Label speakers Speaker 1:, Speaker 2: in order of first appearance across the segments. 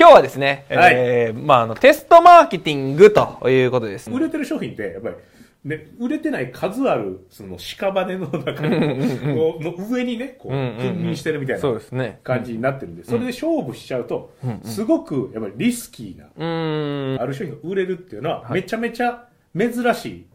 Speaker 1: 今日はですね、
Speaker 2: はい
Speaker 1: えーまあ、あの、テストマーケティングということですね。
Speaker 2: 売れてる商品って、やっぱり、ね、売れてない数ある、その、屍の中に、こうの上にね、こう、君臨してるみたいな。感じになってるんで、それで勝負しちゃうと、すごく、やっぱりリスキーな。ある商品が売れるっていうのは、めちゃめちゃ珍しい。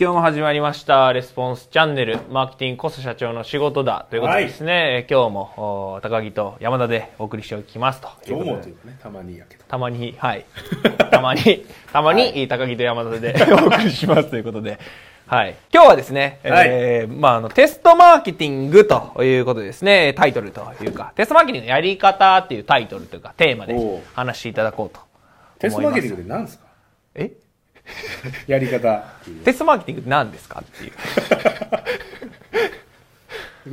Speaker 1: 今日も始まりました、レスポンスチャンネル、マーケティングコス社長の仕事だということでですね、今日もお高木と山田でお送りしておきますと。
Speaker 2: 今日もというかね、たまにやけど。
Speaker 1: たまに、はい。たまに、たまに、高木と山田で お送りしますということで、はい。今日はですね、えーまあ、あの、テストマーケティングということでですね、タイトルというか、テストマーケティングのやり方っていうタイトルというか、テーマで話していただこうと。
Speaker 2: テストマーケティングって何ですか？
Speaker 1: え？
Speaker 2: やり方
Speaker 1: テストマーケティングって何ですかっていう。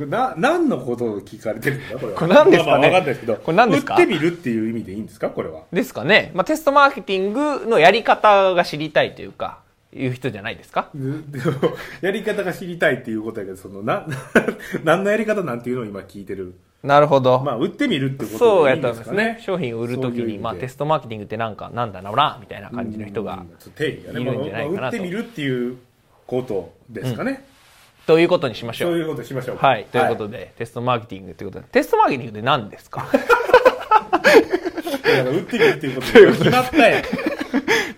Speaker 2: な、何のことを聞かれてるんだ？これは。
Speaker 1: これ何ですかね？
Speaker 2: まあまあわかんないですけど。
Speaker 1: これ何ですか？
Speaker 2: 売ってみるっていう意味でいいんですか？これは。
Speaker 1: ですかね。まあ、テストマーケティングのやり方が知りたいというか、いう人じゃないですか？
Speaker 2: で もやり方が知りたいっていうことやけど、その、な、何のやり方なんていうのを今聞いてる。
Speaker 1: なるほど。
Speaker 2: まあ、売ってみるってこと
Speaker 1: そうや
Speaker 2: でいいんです
Speaker 1: ったんですね。商品を売るときに、まあ、テストマーケティングってなんか、なんだろうな、みたいな感じの人がいるんじゃないかなと
Speaker 2: まあ売ってみるっていうことですかね。
Speaker 1: ということにしましょう。
Speaker 2: そういうことしましょうか。
Speaker 1: はい。ということで、テストマーケティングということで、テストマーケティングって何ですか？
Speaker 2: いや売ってみるっていうことで決まったやん。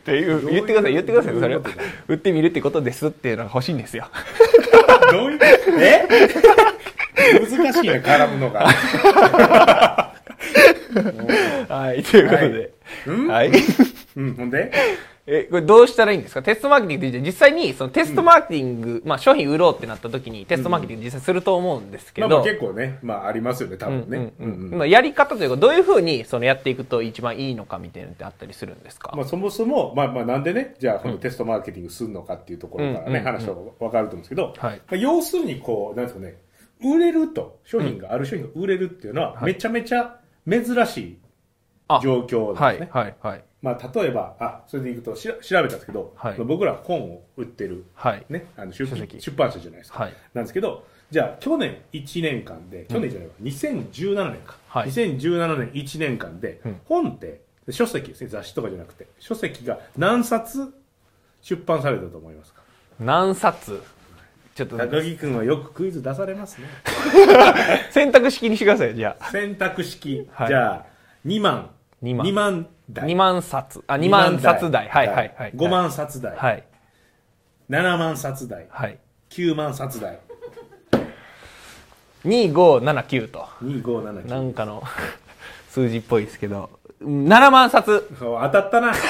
Speaker 1: っていう、言ってください、言ってください、それを。売ってみるってことですっていうのが欲しいんですよ。
Speaker 2: どういう、え？難しいな、絡むのが。
Speaker 1: はい。ということで。はい。
Speaker 2: うん、ほんで？
Speaker 1: え、これどうしたらいいんですか？テストマーケティングって実際にそのテストマーケティング、まあ商品売ろうってなった時にテストマーケティング実際すると思うんですけど、
Speaker 2: まあまあ結構ね、まあありますよね、多分ね。
Speaker 1: うん
Speaker 2: うんうん。
Speaker 1: まあやり方というかどういうふうにそのやっていくと一番いいのかみたいなのってあったりするんですか、
Speaker 2: まあ、そもそも、まあ、まあなんでね、じゃあこのテストマーケティングするのかっていうところからね、
Speaker 1: うん
Speaker 2: 話は分かると思うんですけど、
Speaker 1: はい。
Speaker 2: まあ、要するにこう、なんですかね、売れると、商品が、ある商品が売れるっていうのは、めちゃめちゃ珍しい
Speaker 1: あ
Speaker 2: 状況なん
Speaker 1: はい
Speaker 2: ですね。
Speaker 1: はいはい
Speaker 2: まあ、例えば、あ、それでいくとしら調べたんですけど、
Speaker 1: はい。
Speaker 2: 僕ら本を売ってる、
Speaker 1: はい。
Speaker 2: ね、あの出出版社じゃないですか。
Speaker 1: はい。
Speaker 2: なんですけど、じゃあ去年1年間で、去年じゃないわ、2017年か。
Speaker 1: はい。
Speaker 2: 2017年1年間で、
Speaker 1: うん。
Speaker 2: 本って、書籍ですね、雑誌とかじゃなくて、書籍が何冊出版されたと思いますか？
Speaker 1: 何冊？ちょっと。
Speaker 2: 高木君はよくクイズ出されますね。
Speaker 1: 選択式にしてくださいじゃあ。
Speaker 2: 選択式、
Speaker 1: はい。
Speaker 2: じゃあ、2万。
Speaker 1: 2万。
Speaker 2: 2万台。
Speaker 1: 2万冊あ2万冊台。はいはいはい。
Speaker 2: 5万冊台。
Speaker 1: はい。
Speaker 2: 7万冊台。
Speaker 1: はい。
Speaker 2: 9万冊台。
Speaker 1: 2579と。
Speaker 2: 2579。
Speaker 1: なんかの 数字っぽいですけど。7万冊
Speaker 2: そう当たったな。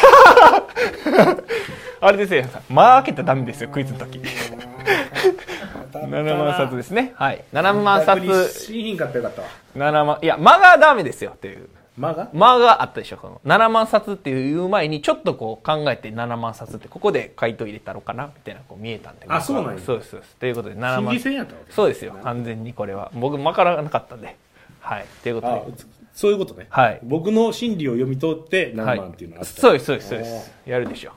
Speaker 1: あれですよ。マーケットダメですよクイズの時。7万冊ですね。はい。7万冊
Speaker 2: 新品買ってよかったわ。
Speaker 1: 7万いや間がダメですよっていう
Speaker 2: 間が？
Speaker 1: 間があったでしょこの。7万冊っていう前にちょっとこう考えて7万冊ってここで回答入れたのかな？みたいなこう見えたんで
Speaker 2: あそうなんや。
Speaker 1: そうですそうです。ということで7
Speaker 2: 心
Speaker 1: 万
Speaker 2: 理戦やったわけ。
Speaker 1: そうですよ。完全にこれは。僕分からなかったんで。はい。ということ
Speaker 2: あ
Speaker 1: で
Speaker 2: そういうことね。
Speaker 1: はい。
Speaker 2: 僕の心理を読み取って何
Speaker 1: はい
Speaker 2: 万っていうのがあった。
Speaker 1: そうですそうですそうです。やるでしょ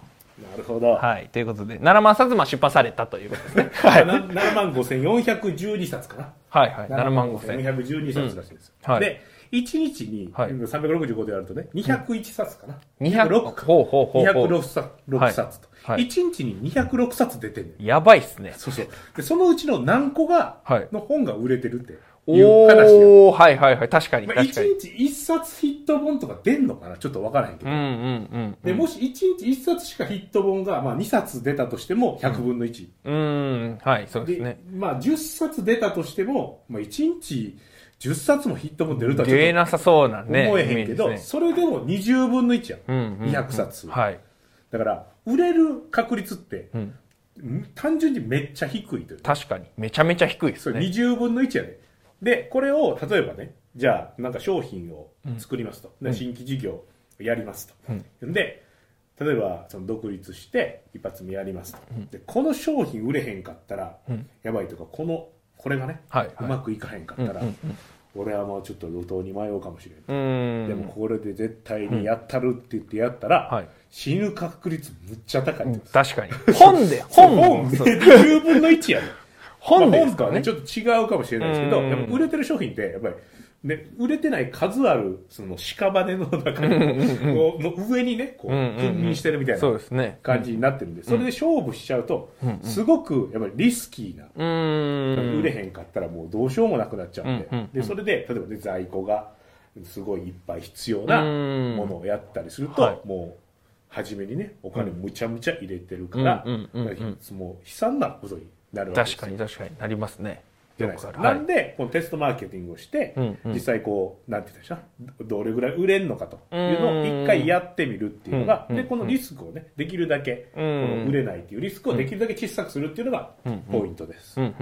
Speaker 2: なるほど。
Speaker 1: はい。ということで7万冊まあ出版されたということですね。
Speaker 2: はい。7万5412冊かな。
Speaker 1: はいはい。7万5千
Speaker 2: 5412冊らしいです。
Speaker 1: うん。はい。
Speaker 2: で、1日に
Speaker 1: はい
Speaker 2: 365でやるとね、201冊かな。
Speaker 1: 200
Speaker 2: 206か。
Speaker 1: ほうほうほうほう
Speaker 2: 206冊6冊と。
Speaker 1: はい
Speaker 2: 1日に206冊出てんねん。
Speaker 1: やばいっすね
Speaker 2: そうそう。で、そのうちの何個が
Speaker 1: はい、
Speaker 2: の本が売れてるっていう話や。
Speaker 1: おおはいはいはい確かに
Speaker 2: まあ、1
Speaker 1: 確かに
Speaker 2: 日1冊ヒット本とか出んのかな？ちょっとわからへんけど。
Speaker 1: うんうんうん
Speaker 2: で、もし1日1冊しかヒット本が、まあ2冊出たとしても100分の1。
Speaker 1: うーんはいそうです
Speaker 2: で
Speaker 1: ね
Speaker 2: まあ10冊出たとしても、まあ1日10冊もヒット本出るとはちょっと
Speaker 1: 出なさそうなね
Speaker 2: 思えへんけど、
Speaker 1: ね
Speaker 2: それでも20分の1やん。
Speaker 1: うんうんうん
Speaker 2: 200冊。
Speaker 1: はい
Speaker 2: だから、売れる確率って、
Speaker 1: うん
Speaker 2: ん単純にめっちゃ低いという。
Speaker 1: 確かにめちゃめちゃ低いで
Speaker 2: それ
Speaker 1: すね
Speaker 2: 20分の1やで。で、これを、例えばね、じゃあ、なんか商品を作りますと。で新規事業をやりますと。で、例えば、その独立して、一発目やりますと。で、この商品売れへんかったら、やばいとか、この、これがね、
Speaker 1: はいはいう
Speaker 2: まくいかへんかったら、俺はもうちょっと路頭に迷うかもしれん。
Speaker 1: うーん
Speaker 2: でもこれで絶対にやったるって言ってやったら、
Speaker 1: はい
Speaker 2: 死ぬ確率むっちゃ高いってことです。
Speaker 1: 確かに 本で本
Speaker 2: 本
Speaker 1: もそう
Speaker 2: 20分の1やね。
Speaker 1: 本で
Speaker 2: まあ本とはね、
Speaker 1: すからね。
Speaker 2: ちょっと違うかもしれないですけど、
Speaker 1: うん
Speaker 2: やっぱ売れてる商品って、やっぱり、ね、売れてない数ある、その、屍の中のの上にね、こう、君臨してるみたいな。感じになってるんで、それで勝負しちゃうと、すごく、やっぱりリスキーな。売れへんかったらもうどうしようもなくなっちゃうんで、で、それで、例えばね、在庫が、すごいいっぱい必要な
Speaker 1: うん
Speaker 2: ものをやったりすると、
Speaker 1: はい。
Speaker 2: もう、初めにね、お金むちゃむちゃ入れてるから、もう悲惨なことになるわけですよ。
Speaker 1: 確かに確かになりますね。
Speaker 2: じゃないですか。なんで、このテストマーケティングをして、
Speaker 1: うんうん。
Speaker 2: 実際こう、なんて言ったでしょう。どれぐらい売れるのかというのを一回やってみるっていうのが、
Speaker 1: うん
Speaker 2: で、このリスクをね、できるだけ、こ
Speaker 1: うん。
Speaker 2: の売れないっていうリスクをできるだけ小さくするっていうのがポイントです。はい。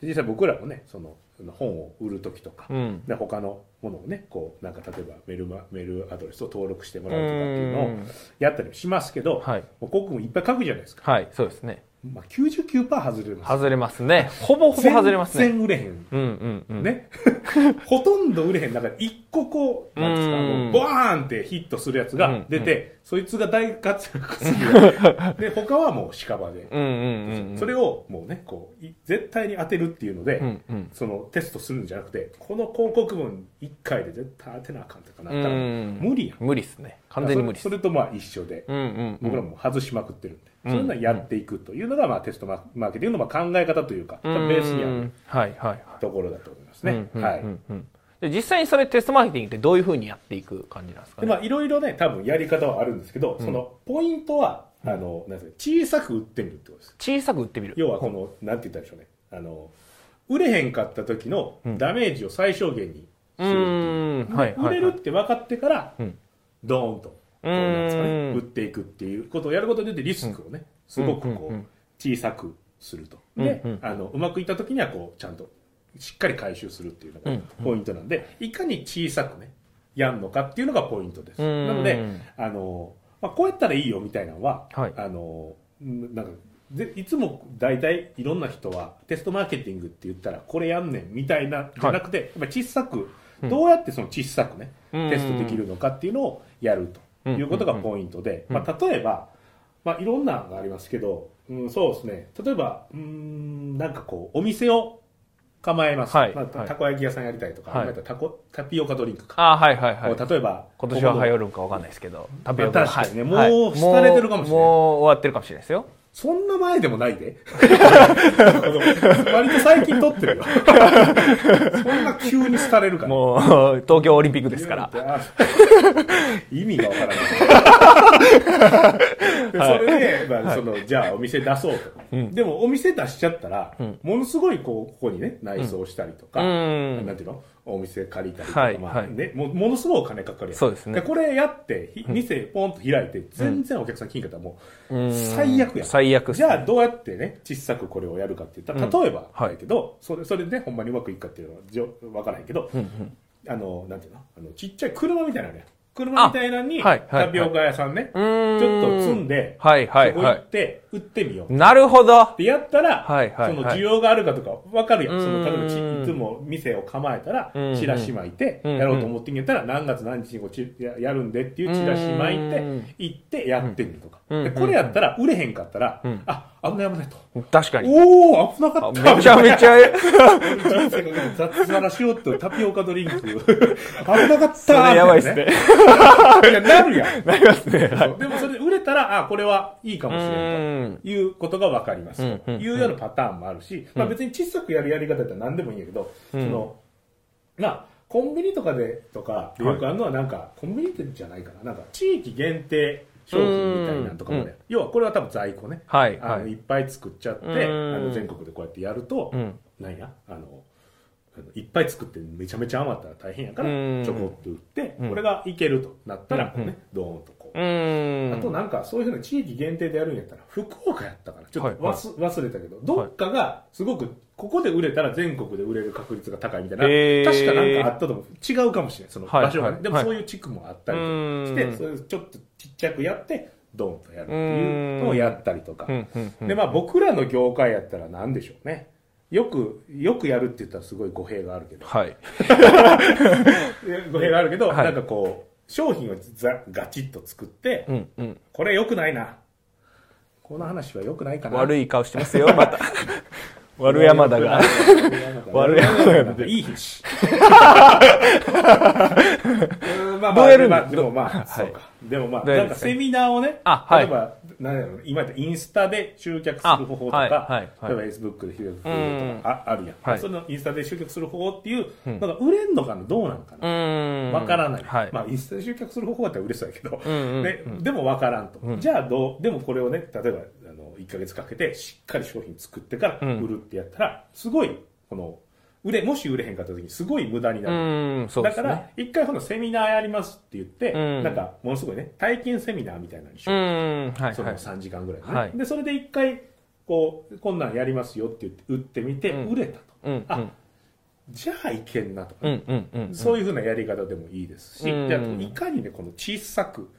Speaker 2: で実際僕らもね、その、本を売るときとか、
Speaker 1: うん。
Speaker 2: で他のものをね、こう、なんか例えばメールマ、メールアドレスを登録してもらうとかっていうのを
Speaker 1: うん。
Speaker 2: やったりもしますけど、
Speaker 1: はい。
Speaker 2: もう広告もいっぱい書くじゃないですか。
Speaker 1: はい、そうですね。
Speaker 2: まあ、99%外れます。
Speaker 1: 外れますね。ほぼほぼ外れますね。
Speaker 2: 全然売れへん。
Speaker 1: うんうんうん。
Speaker 2: ね。ほとんど売れへん中で1ここ、なんですか、あ、ボーンってヒットするやつが出て、うん。うん、そいつが大活躍する。で、他はもう屍で、
Speaker 1: うんうんうん。
Speaker 2: それをもうね、こう、絶対に当てるっていうので、
Speaker 1: うんうん、
Speaker 2: そのテストするんじゃなくて、この広告文1回で絶対当てなあかんとかなったら、無理やん。
Speaker 1: 無理っすね。完全に無理
Speaker 2: それとまあ一緒で、
Speaker 1: うんうんうん、
Speaker 2: 僕らも外しまくってるんで、そういうのはやっていくというのが、まあテストマーケティングのまあ考え方というか、うん。うん、ベースにある、
Speaker 1: はいはい、
Speaker 2: ところだと思いますね。
Speaker 1: うんうんうんうん、実際にそれテストマーケティングってどういうふうにやっていく感じなんですかね？
Speaker 2: でまあいろいろね、多分やり方はあるんですけど、そのポイントは、あの、なんですか、小さく売ってみるってことです。
Speaker 1: 小さく売ってみる。
Speaker 2: 要はこの、なんて言ったらいいんでしょうね。あの、売れへんかった時のダメージを最小限にす
Speaker 1: う
Speaker 2: るっていう。売れるって分かってから、
Speaker 1: うん
Speaker 2: ドーンと、なんですかね、売っていくっていうことをやることによってリスクをね、すごくこ
Speaker 1: うんうんうん
Speaker 2: う、小さくすると。
Speaker 1: うん
Speaker 2: で
Speaker 1: うん、
Speaker 2: あの、うまくいった時にはこう、ちゃんと、しっかり回収するっていうのが
Speaker 1: うん
Speaker 2: ポイントなんで、いかに小さくね、やんのかっていうのがポイントです。
Speaker 1: うん。
Speaker 2: なので、あの、まあ、こうやったらいいよみたいなのは、
Speaker 1: はい。
Speaker 2: あの、んなんか、でいつも大体いろんな人はテストマーケティングって言ったらこれやんねんみたいなじゃなくて、やっぱ小さく
Speaker 1: うん。
Speaker 2: どうやってその小さくね、
Speaker 1: うん。
Speaker 2: テストできるのかっていうのをやるということがポイントで、
Speaker 1: うん。
Speaker 2: まあ、例えば、まあ、いろんなのがありますけど、うん、そうですね。例えばうんなんかこうお店を構えます、まあ、
Speaker 1: はいはい。
Speaker 2: たこ焼き屋さんやりたいとか、
Speaker 1: はい。
Speaker 2: たらタピオカドリンクか、
Speaker 1: あーはいはいはい。
Speaker 2: 例えば
Speaker 1: 今年は流行るんかわかんないですけど。タピオカ。
Speaker 2: まあ確かにね。
Speaker 1: はい。
Speaker 2: もう廃れてるかもしれない。
Speaker 1: もう終わってるかもしれないですよ。
Speaker 2: そんな前でもないで。割と最近撮ってるよ。そんな急に廃れるから。
Speaker 1: もう、東京オリンピックですから。
Speaker 2: あ意味がわからない。でそれで、まあ、その、じゃあお店出そうと。でもお店出しちゃったら、ものすごいこう、ここにね、内装したりとか、
Speaker 1: うん
Speaker 2: なんていうの？お店借りたりとか、
Speaker 1: はい
Speaker 2: まあ
Speaker 1: はい
Speaker 2: ねもものすごいお金かかるやん。
Speaker 1: そうですね。
Speaker 2: これやって、ひ店ポンと開いて、全然お客さん聞いたらもう、
Speaker 1: うん。
Speaker 2: 最悪や。ん。
Speaker 1: 最悪
Speaker 2: じゃあどうやってね、小さくこれをやるかって言ったら、例えば、
Speaker 1: はい。
Speaker 2: だけど、それ、それでほんまにうまくいくかっていうのはじょわからへんけど、
Speaker 1: うんうん。
Speaker 2: あの、なんていうの？あの、ちっちゃい車みたいなのね。車みたいなのに、
Speaker 1: あはいはい
Speaker 2: タピオカ屋さんね、ちょっと積んで、
Speaker 1: はいはい
Speaker 2: そこ行
Speaker 1: は
Speaker 2: って、売ってみよう。
Speaker 1: い。なるほど。
Speaker 2: で、やったら、
Speaker 1: はいはいはい
Speaker 2: その需要があるかとか分かるやん。その、
Speaker 1: うん
Speaker 2: 例えばち、いつも店を構えたら
Speaker 1: うん、
Speaker 2: チラシ巻いて、
Speaker 1: うん
Speaker 2: やろうと思ってんやったら、何月何日にこうちややるんでっていうチラシ巻いて
Speaker 1: うん、
Speaker 2: 行ってやってみるとか。
Speaker 1: うん
Speaker 2: で、これやったら、売れへんかったら
Speaker 1: うん、
Speaker 2: あ、危ない危ないと。
Speaker 1: 確かに。
Speaker 2: おー、危なかった。
Speaker 1: めちゃめちゃ、
Speaker 2: 人生が雑ならしようとタピオカドリンク。危なかった。
Speaker 1: それやばいっすね。
Speaker 2: いや、なるやん。
Speaker 1: なりますね。はい。
Speaker 2: でもそれで売れたら、あ、これはいいかもしれ
Speaker 1: うん
Speaker 2: んということが分かります。いうようなパターンもあるし、まあ別に小さくやるやり方だったら何でもいいんやけど、その、まあ、コンビニとかで、とかでよくあるのはなんか、コンビニってじゃないかな、なんか地域限定商品みたいなのとかも
Speaker 1: うん
Speaker 2: ね、要はこれは多分在庫ね。
Speaker 1: はい
Speaker 2: あの、
Speaker 1: はい
Speaker 2: いっぱい作っちゃって、
Speaker 1: うん。
Speaker 2: あの全国でこうやってやると、
Speaker 1: うん。
Speaker 2: なんや、あのいっぱい作ってめちゃめちゃ余ったら大変やから
Speaker 1: うん、
Speaker 2: ちょこっと売って、
Speaker 1: うん
Speaker 2: これがいけるとなったら、ね、ドーンとこう。あとなんかそういうふうな地域限定でやるんやったら、福岡やったかな。ちょっと
Speaker 1: はい
Speaker 2: 忘,、忘れたけど、どっかがすごく、ここで売れたら全国で売れる確率が高いみたいな、確かなんかあったと思う。違うかもしれない、その
Speaker 1: はい
Speaker 2: 場所がね。
Speaker 1: はい
Speaker 2: でもそういう地区もあったりとかして、
Speaker 1: うん
Speaker 2: それちょっとちっちゃくやって、ドーンとやるっていうのをやったりとか。で、まあ僕らの業界やったら何でしょうね。よく、よくやるって言ったらすごい語弊があるけど、
Speaker 1: はい。
Speaker 2: 語弊があるけど、
Speaker 1: はい
Speaker 2: なんかこう、商品をザガチッと作って、
Speaker 1: うんうん。
Speaker 2: これ良くないな。この話は良くないかな。
Speaker 1: 悪い顔してますよ、また。悪山田が。悪山田が。
Speaker 2: いい日。し うんまあまあ
Speaker 1: どうやるんだ？
Speaker 2: まあでもまあ、
Speaker 1: はい
Speaker 2: そうか。でもまあなんかセミナーをね
Speaker 1: あはい。
Speaker 2: 例えばなんやろう今言ったインスタで集客する方法とか、
Speaker 1: あはいはいはい。
Speaker 2: 例えば Facebook で集客する方法とかああるやん、
Speaker 1: はい。
Speaker 2: そのインスタで集客する方法っていう、
Speaker 1: うん
Speaker 2: なん。か売れんのかな？どうなんか
Speaker 1: う
Speaker 2: なわからない、
Speaker 1: はい、
Speaker 2: まあ、インスタで集客する方法だったら売れそうやけど、
Speaker 1: うんうんうん。
Speaker 2: ででもわからんと、
Speaker 1: うん。
Speaker 2: じゃあどう？でもこれをね例えば1か月かけてしっかり商品作ってから
Speaker 1: うん。
Speaker 2: 売るってやったら、すごいこの売れもし売れへんかった時にすごい無駄にな
Speaker 1: う
Speaker 2: る、
Speaker 1: うで
Speaker 2: だから一回このセミナーやりますって言って、
Speaker 1: うん。
Speaker 2: なんかものすごいね体験セミナーみたいなのにし
Speaker 1: う。
Speaker 2: よう、
Speaker 1: はい
Speaker 2: その
Speaker 1: はい
Speaker 2: 3時間ぐらいね、
Speaker 1: はい。
Speaker 2: でそれで一回こうこんなんやりますよって言って売ってみて、
Speaker 1: うん。
Speaker 2: 売れたと。
Speaker 1: うん
Speaker 2: あじゃあいけんなと。か、そういうふうなやり方でもいいですし、
Speaker 1: うん。
Speaker 2: じゃあいかにねこの小さく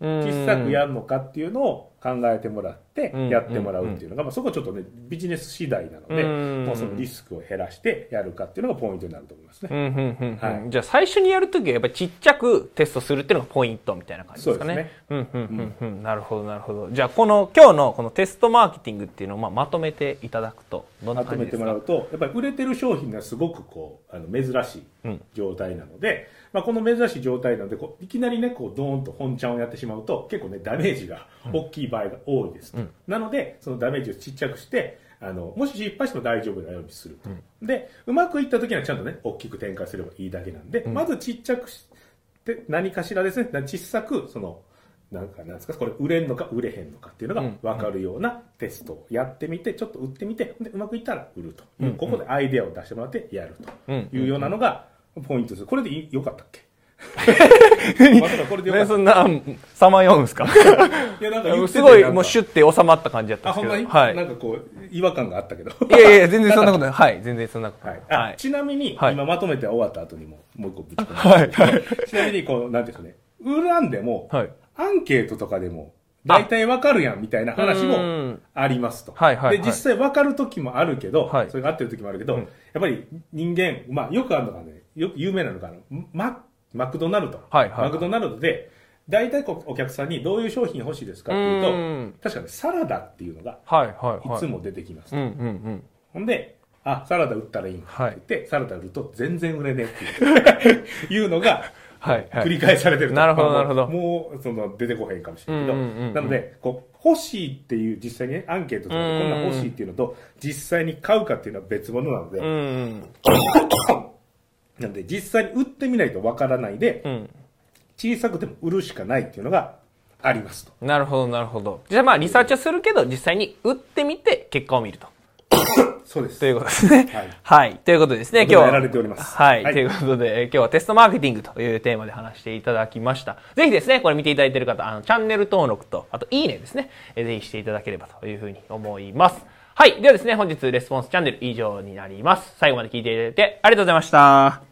Speaker 1: うん。
Speaker 2: 小さくやるのかっていうのを考えてもらって
Speaker 1: うん
Speaker 2: やってもらうっていうのが、まあ、そこはちょっとねビジネス次第なので、
Speaker 1: うん
Speaker 2: もうそのリスクを減らしてやるかっていうのがポイントになると思いますね。
Speaker 1: うんうんうんうん
Speaker 2: はい
Speaker 1: じゃあ最初にやるときはやっぱりちっちゃくテストするっていうのがポイントみたいな感じですかね。
Speaker 2: そう
Speaker 1: うんうんうんうんなるほどなるほど。じゃあこの今日のこのテストマーケティングっていうのをまあまとめていただくとどんな
Speaker 2: まとめて
Speaker 1: 感じですか？
Speaker 2: もらうとやっぱり売れてる商品がすごくこうあの珍しい
Speaker 1: うん
Speaker 2: 状態なので、まあ、この珍しい状態なのでこういきなりねこうドーンと本ちゃんをやってしまうと結構ねダメージが大きい場合が多いですと、
Speaker 1: うん。
Speaker 2: なのでそのダメージをちっちゃくしてあのもし失敗しても大丈夫なようにすると、でうまくいった時にはちゃんとね大きく展開すればいいだけなんで、
Speaker 1: ん。
Speaker 2: まずちっちゃくして何かしらですね小さくそのなんかなんですかこれ売れんのか売れへんのかっていうのが
Speaker 1: うん。
Speaker 2: 分かるようなテストをやってみてちょっと売ってみてでうまくいったら売るという、
Speaker 1: うん。
Speaker 2: ここでアイデアを出してもらってやる
Speaker 1: うん。
Speaker 2: というようなのがポイントです。これでいいよかったっけ？まさかこれでよか
Speaker 1: ね、
Speaker 2: った。
Speaker 1: そんなさまようんですか？
Speaker 2: いやなんか言ってて
Speaker 1: すごい
Speaker 2: なんか。
Speaker 1: もうシュッて収まった感じだったん
Speaker 2: あほんまに、
Speaker 1: はい。
Speaker 2: なんかこう違和感があったけど。
Speaker 1: いやいや全然そんなことない。はい全然そんなこと
Speaker 2: は
Speaker 1: ない。い、
Speaker 2: あ
Speaker 1: はい。
Speaker 2: ちなみに、
Speaker 1: はい。
Speaker 2: 今まとめて終わった後にももう一個ぶち込む、
Speaker 1: はい。
Speaker 2: ちなみにこうなんていうんですかね。恨んでも、
Speaker 1: はい。
Speaker 2: アンケートとかでも大体わかるやんみたいな話
Speaker 1: う
Speaker 2: も
Speaker 1: ん。
Speaker 2: ありますと。
Speaker 1: はいはいはい。
Speaker 2: で、実際わかる時もあるけど、
Speaker 1: はい。
Speaker 2: それが合ってる時もあるけど、
Speaker 1: うん。
Speaker 2: やっぱり人間、まあよくあるのがね、よく有名なのが、あのママクドナルド。
Speaker 1: はいはい。
Speaker 2: マクドナルドで、大体こうお客さんにどういう商品欲しいですかっていうと、
Speaker 1: うん。
Speaker 2: 確かにサラダっていうのが
Speaker 1: はい
Speaker 2: つも出てきます。
Speaker 1: うんうんうん。
Speaker 2: ほんで、あ、サラダ売ったらいいんだって
Speaker 1: はい
Speaker 2: 言って、サラダ売ると全然売れねえっていう。いうのが、
Speaker 1: はいはい。
Speaker 2: 繰り返されてると。
Speaker 1: なるほど
Speaker 2: まあ
Speaker 1: なるほど。
Speaker 2: もうその出てこへんかもしれないけど、なのでこう欲しいっていう実際にねアンケートとかで
Speaker 1: うん
Speaker 2: こんなん欲しいっていうのと実際に買うかっていうのは別物なので、なので実際に売ってみないとわからないで
Speaker 1: うん
Speaker 2: 小さくても売るしかないっていうのがありますと
Speaker 1: なるほどなるほどじゃあまあリサーチはするけど実際に打ってみて結果を見ると
Speaker 2: そうです
Speaker 1: ということですね
Speaker 2: はい
Speaker 1: はい。ということでですね、今日は。
Speaker 2: やられております
Speaker 1: はい。
Speaker 2: はい
Speaker 1: ということで、えー今日はテストマーケティングというテーマで話していただきました。ぜひですね、これ見ていただいている方、あの、チャンネル登録と、あと、いいねですね、えーぜひしていただければというふうに思います。はい。ではですね、本日レスポンスチャンネル以上になります。最後まで聞いていただいてありがとうございました。